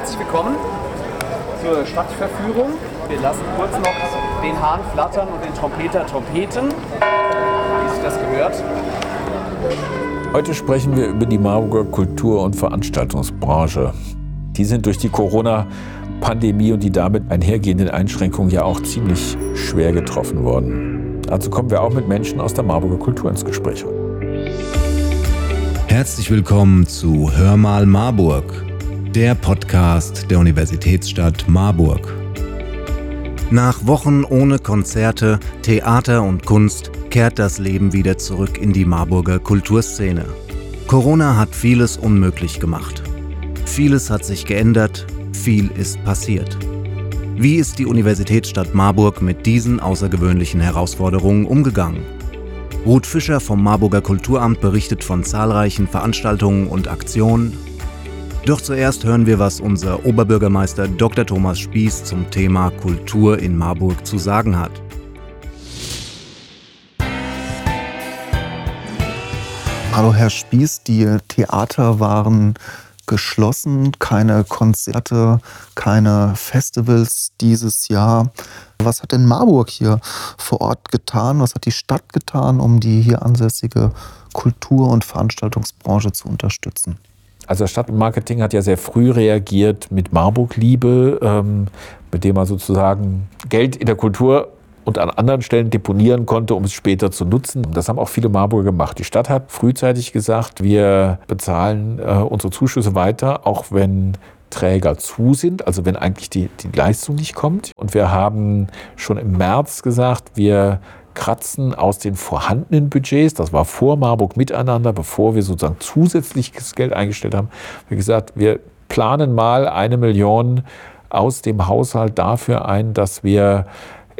Herzlich willkommen zur Stadtverführung. Wir lassen kurz noch den Hahn flattern und den Trompeter trompeten, wie sich das gehört. Heute sprechen wir über die Marburger Kultur- und Veranstaltungsbranche. Die sind durch die Corona-Pandemie und die damit einhergehenden Einschränkungen ja auch ziemlich schwer getroffen worden. Also kommen wir auch mit Menschen aus der Marburger Kultur ins Gespräch. Herzlich willkommen zu Hör mal Marburg, der Podcast der Universitätsstadt Marburg. Nach Wochen ohne Konzerte, Theater und Kunst kehrt das Leben wieder zurück in die Marburger Kulturszene. Corona hat vieles unmöglich gemacht. Vieles hat sich geändert, viel ist passiert. Wie ist die Universitätsstadt Marburg mit diesen außergewöhnlichen Herausforderungen umgegangen? Ruth Fischer vom Marburger Kulturamt berichtet von zahlreichen Veranstaltungen und Aktionen. Doch zuerst hören wir, was unser Oberbürgermeister Dr. Thomas Spieß zum Thema Kultur in Marburg zu sagen hat. Hallo Herr Spieß, die Theater waren geschlossen, keine Konzerte, keine Festivals dieses Jahr. Was hat denn Marburg hier vor Ort getan? Was hat die Stadt getan, um die hier ansässige Kultur- und Veranstaltungsbranche zu unterstützen? Also das Stadtmarketing hat ja sehr früh reagiert mit Marburg-Liebe, ähm, mit dem man sozusagen Geld in der Kultur und an anderen Stellen deponieren konnte, um es später zu nutzen. Das haben auch viele Marburger gemacht. Die Stadt hat frühzeitig gesagt, wir bezahlen äh, unsere Zuschüsse weiter, auch wenn Träger zu sind, also wenn eigentlich die, die Leistung nicht kommt. Und wir haben schon im März gesagt, wir kratzen aus den vorhandenen Budgets, das war vor Marburg miteinander, bevor wir sozusagen zusätzliches Geld eingestellt haben, wie gesagt, wir planen mal eine Million aus dem Haushalt dafür ein, dass wir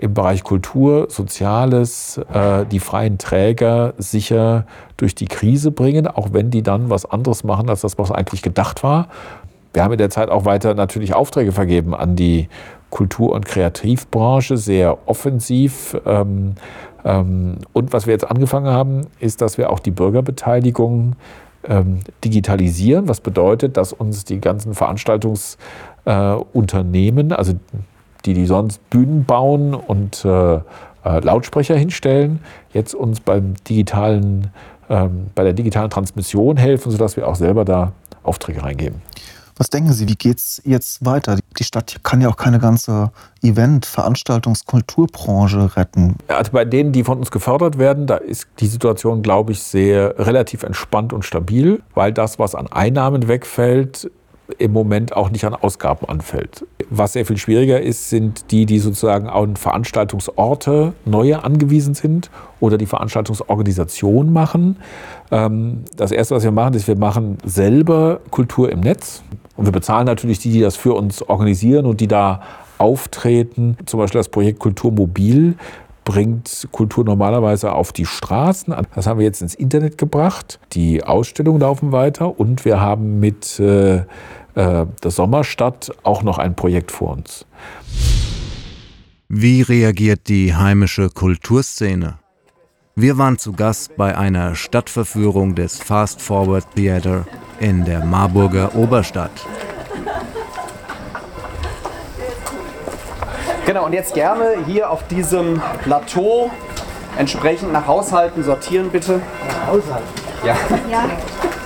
im Bereich Kultur, Soziales äh, die freien Träger sicher durch die Krise bringen, auch wenn die dann was anderes machen, als das, was eigentlich gedacht war. Wir haben in der Zeit auch weiter natürlich Aufträge vergeben an die Kultur- und Kreativbranche, sehr offensiv. Ähm, ähm, und was wir jetzt angefangen haben, ist, dass wir auch die Bürgerbeteiligung ähm, digitalisieren, was bedeutet, dass uns die ganzen Veranstaltungsunternehmen, äh, also die, die sonst Bühnen bauen und äh, äh, Lautsprecher hinstellen, jetzt uns beim digitalen, ähm, bei der digitalen Transmission helfen, sodass wir auch selber da Aufträge reingeben. Was denken Sie, wie geht es jetzt weiter? Die Stadt kann ja auch keine ganze Event-, Veranstaltungs-, Kulturbranche retten. Also bei denen, die von uns gefördert werden, da ist die Situation, glaube ich, sehr relativ entspannt und stabil, weil das, was an Einnahmen wegfällt, im Moment auch nicht an Ausgaben anfällt. Was sehr viel schwieriger ist, sind die, die sozusagen an Veranstaltungsorte neue angewiesen sind oder die Veranstaltungsorganisation machen. Ähm, das Erste, was wir machen, ist, wir machen selber Kultur im Netz. Und wir bezahlen natürlich die, die das für uns organisieren und die da auftreten. Zum Beispiel das Projekt Kultur Mobil bringt Kultur normalerweise auf die Straßen. Das haben wir jetzt ins Internet gebracht. Die Ausstellungen laufen weiter und wir haben mit äh, äh, der Sommerstadt auch noch ein Projekt vor uns. Wie reagiert die heimische Kulturszene? Wir waren zu Gast bei einer Stadtverführung des Fast Forward Theater in der Marburger Oberstadt. Genau, und jetzt gerne hier auf diesem Plateau entsprechend nach Haushalten sortieren, bitte. Nach Haushalten? Ja. ja.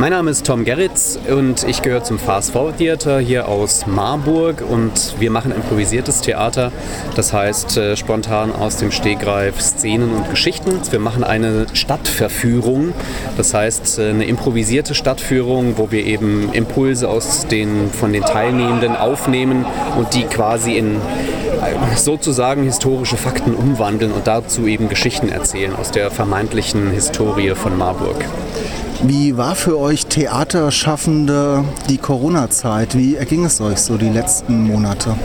Mein Name ist Tom Gerritz und ich gehöre zum Fast Forward Theater hier aus Marburg und wir machen improvisiertes Theater, das heißt äh, spontan aus dem Stegreif Szenen und Geschichten. Wir machen eine Stadtverführung, das heißt äh, eine improvisierte Stadtführung, wo wir eben Impulse aus den, von den Teilnehmenden aufnehmen und die quasi in äh, sozusagen historische Fakten umwandeln und dazu eben Geschichten erzählen aus der vermeintlichen Historie von Marburg. Wie war für euch Theaterschaffende die Corona-Zeit? Wie erging es euch so die letzten Monate?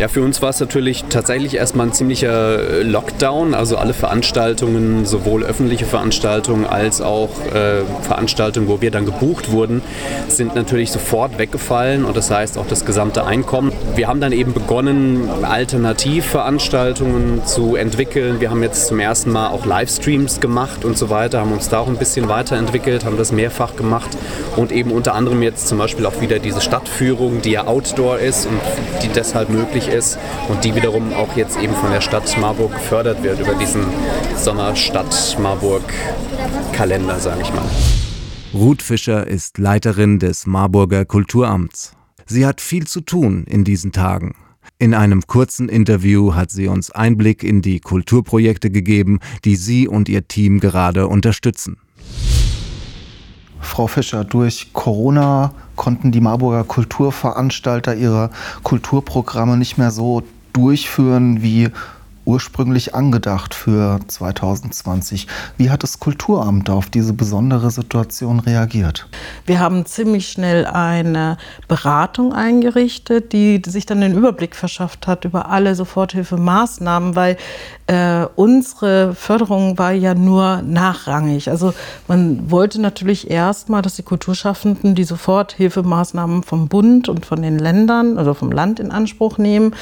Ja, für uns war es natürlich tatsächlich erstmal ein ziemlicher äh, Lockdown. Also alle Veranstaltungen, sowohl öffentliche Veranstaltungen als auch äh, Veranstaltungen, wo wir dann gebucht wurden, sind natürlich sofort weggefallen und das heißt auch das gesamte Einkommen. Wir haben dann eben begonnen, Alternativveranstaltungen zu entwickeln. Wir haben jetzt zum ersten Mal auch Livestreams gemacht und so weiter, haben uns da auch ein bisschen weiterentwickelt, haben das mehrfach gemacht und eben unter anderem jetzt zum Beispiel auch wieder diese Stadtführung, die ja Outdoor ist und die deshalb möglich ist und die wiederum auch jetzt eben von der Stadt Marburg gefördert wird über diesen Sommerstadt Marburg Kalender, sage ich mal. Ruth Fischer ist Leiterin des Marburger Kulturamts. Sie hat viel zu tun in diesen Tagen. In einem kurzen Interview hat sie uns Einblick in die Kulturprojekte gegeben, die sie und ihr Team gerade unterstützen. Frau Fischer, durch Corona konnten die Marburger Kulturveranstalter ihre Kulturprogramme nicht mehr so durchführen wie ursprünglich angedacht für 2020. Wie hat das Kulturamt auf diese besondere Situation reagiert? Wir haben ziemlich schnell eine Beratung eingerichtet, die sich dann den Überblick verschafft hat über alle Soforthilfemaßnahmen, weil äh, unsere Förderung war ja nur nachrangig. Also man wollte natürlich erstmal, dass die Kulturschaffenden die Soforthilfemaßnahmen vom Bund und von den Ländern, also vom Land in Anspruch nehmen.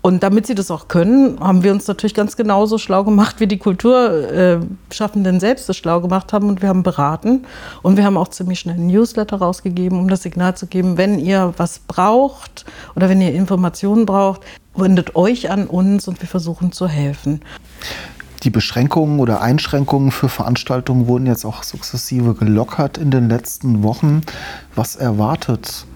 Und damit sie das auch können, haben wir uns natürlich ganz genauso schlau gemacht, wie die Kulturschaffenden selbst es schlau gemacht haben. Und wir haben beraten. Und wir haben auch ziemlich schnell ein Newsletter rausgegeben, um das Signal zu geben, wenn ihr was braucht oder wenn ihr Informationen braucht, wendet euch an uns und wir versuchen zu helfen. Die Beschränkungen oder Einschränkungen für Veranstaltungen wurden jetzt auch sukzessive gelockert in den letzten Wochen. Was erwartet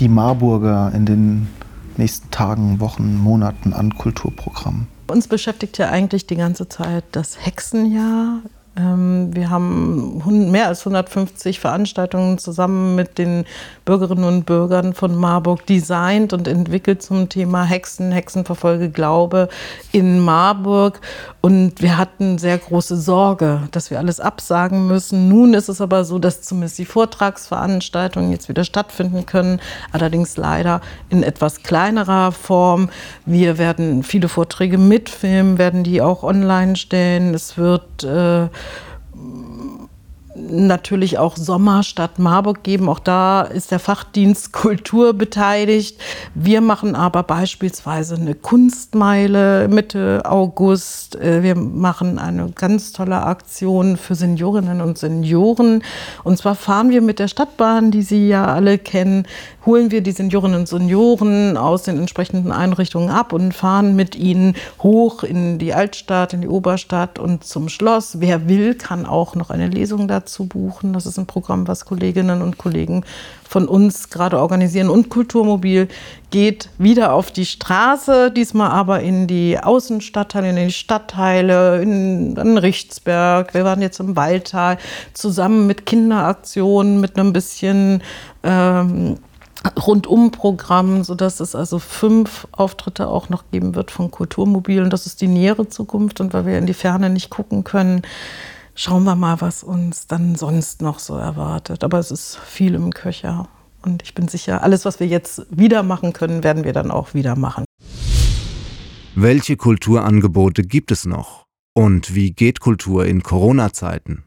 die Marburger in den nächsten Tagen, Wochen, Monaten an Kulturprogrammen? Uns beschäftigt ja eigentlich die ganze Zeit das Hexenjahr. Ähm, wir haben mehr als 150 Veranstaltungen zusammen mit den Bürgerinnen und Bürgern von Marburg designt und entwickelt zum Thema Hexen, Hexenverfolge, Glaube in Marburg. Und wir hatten sehr große Sorge, dass wir alles absagen müssen. Nun ist es aber so, dass zumindest die Vortragsveranstaltungen jetzt wieder stattfinden können, allerdings leider in etwas kleinerer Form. Wir werden viele Vorträge mitfilmen, werden die auch online stellen. Es wird äh, natürlich auch Sommerstadt Marburg geben. Auch da ist der Fachdienst Kultur beteiligt. Wir machen aber beispielsweise eine Kunstmeile Mitte August. Äh, wir machen eine ganz tolle Aktion für Seniorinnen und Senioren. Und zwar fahren wir mit der Stadtbahn, die Sie ja alle kennen, holen wir die Seniorinnen und Senioren aus den entsprechenden Einrichtungen ab und fahren mit ihnen hoch in die Altstadt, in die Oberstadt und zum Schloss. Wer will, kann auch noch eine Lesung dazu buchen. Das ist ein Programm, was Kolleginnen und Kollegen von uns gerade organisieren. Und Kulturmobil geht wieder auf die Straße, diesmal aber in die Außenstadtteile, in die Stadtteile, in, in Richtsberg. Wir waren jetzt im Waldtal zusammen mit Kinderaktionen, mit einem bisschen ähm, Rundumprogramm, sodass es also fünf Auftritte auch noch geben wird von Kulturmobil. Und das ist die nähere Zukunft. Und weil wir in die Ferne nicht gucken können, schauen wir mal, was uns dann sonst noch so erwartet. Aber es ist viel im Köcher. Und ich bin sicher, alles, was wir jetzt wieder machen können, werden wir dann auch wieder machen. Welche Kulturangebote gibt es noch? Und wie geht Kultur in Corona-Zeiten?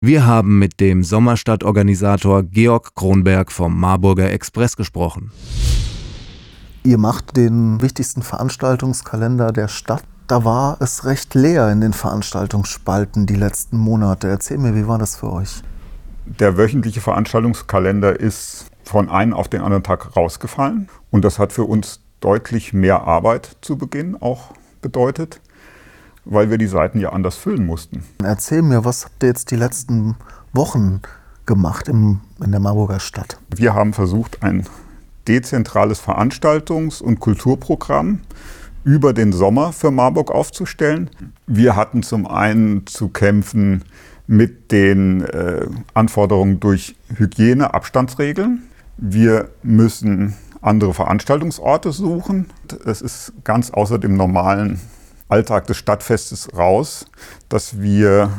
Wir haben mit dem Sommerstadtorganisator Georg Kronberg vom Marburger Express gesprochen. Ihr macht den wichtigsten Veranstaltungskalender der Stadt. Da war es recht leer in den Veranstaltungsspalten die letzten Monate. Erzähl mir, wie war das für euch? Der wöchentliche Veranstaltungskalender ist von einem auf den anderen Tag rausgefallen. Und das hat für uns deutlich mehr Arbeit zu Beginn auch bedeutet weil wir die Seiten ja anders füllen mussten. Erzähl mir, was habt ihr jetzt die letzten Wochen gemacht im, in der Marburger Stadt? Wir haben versucht, ein dezentrales Veranstaltungs- und Kulturprogramm über den Sommer für Marburg aufzustellen. Wir hatten zum einen zu kämpfen mit den äh, Anforderungen durch Hygiene, Abstandsregeln. Wir müssen andere Veranstaltungsorte suchen. Es ist ganz außer dem normalen Alltag des Stadtfestes raus, dass wir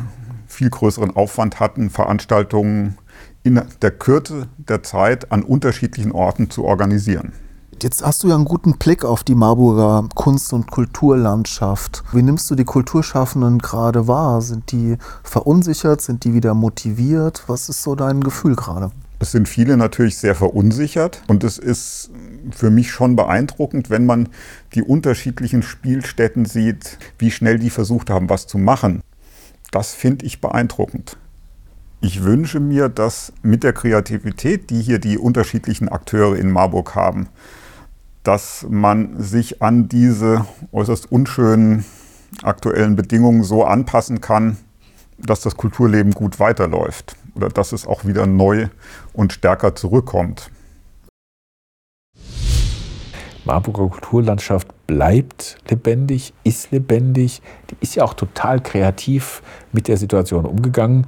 viel größeren Aufwand hatten, Veranstaltungen in der Kürze der Zeit an unterschiedlichen Orten zu organisieren. Jetzt hast du ja einen guten Blick auf die Marburger Kunst- und Kulturlandschaft. Wie nimmst du die Kulturschaffenden gerade wahr? Sind die verunsichert? Sind die wieder motiviert? Was ist so dein Gefühl gerade? Es sind viele natürlich sehr verunsichert und es ist für mich schon beeindruckend, wenn man die unterschiedlichen Spielstätten sieht, wie schnell die versucht haben, was zu machen. Das finde ich beeindruckend. Ich wünsche mir, dass mit der Kreativität, die hier die unterschiedlichen Akteure in Marburg haben, dass man sich an diese äußerst unschönen aktuellen Bedingungen so anpassen kann, dass das Kulturleben gut weiterläuft oder dass es auch wieder neu und stärker zurückkommt. Marburger Kulturlandschaft bleibt lebendig, ist lebendig. Die ist ja auch total kreativ mit der Situation umgegangen.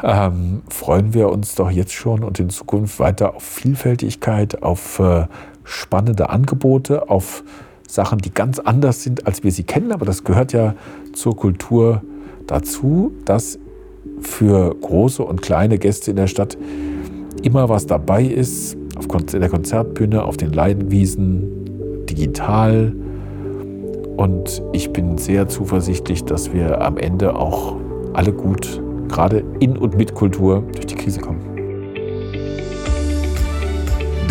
Ähm, freuen wir uns doch jetzt schon und in Zukunft weiter auf Vielfältigkeit, auf äh, spannende Angebote, auf Sachen, die ganz anders sind, als wir sie kennen. Aber das gehört ja zur Kultur dazu, dass für große und kleine Gäste in der Stadt immer was dabei ist, auf der Konzertbühne, auf den Leidenwiesen, digital. Und ich bin sehr zuversichtlich, dass wir am Ende auch alle gut, gerade in und mit Kultur, durch die Krise kommen.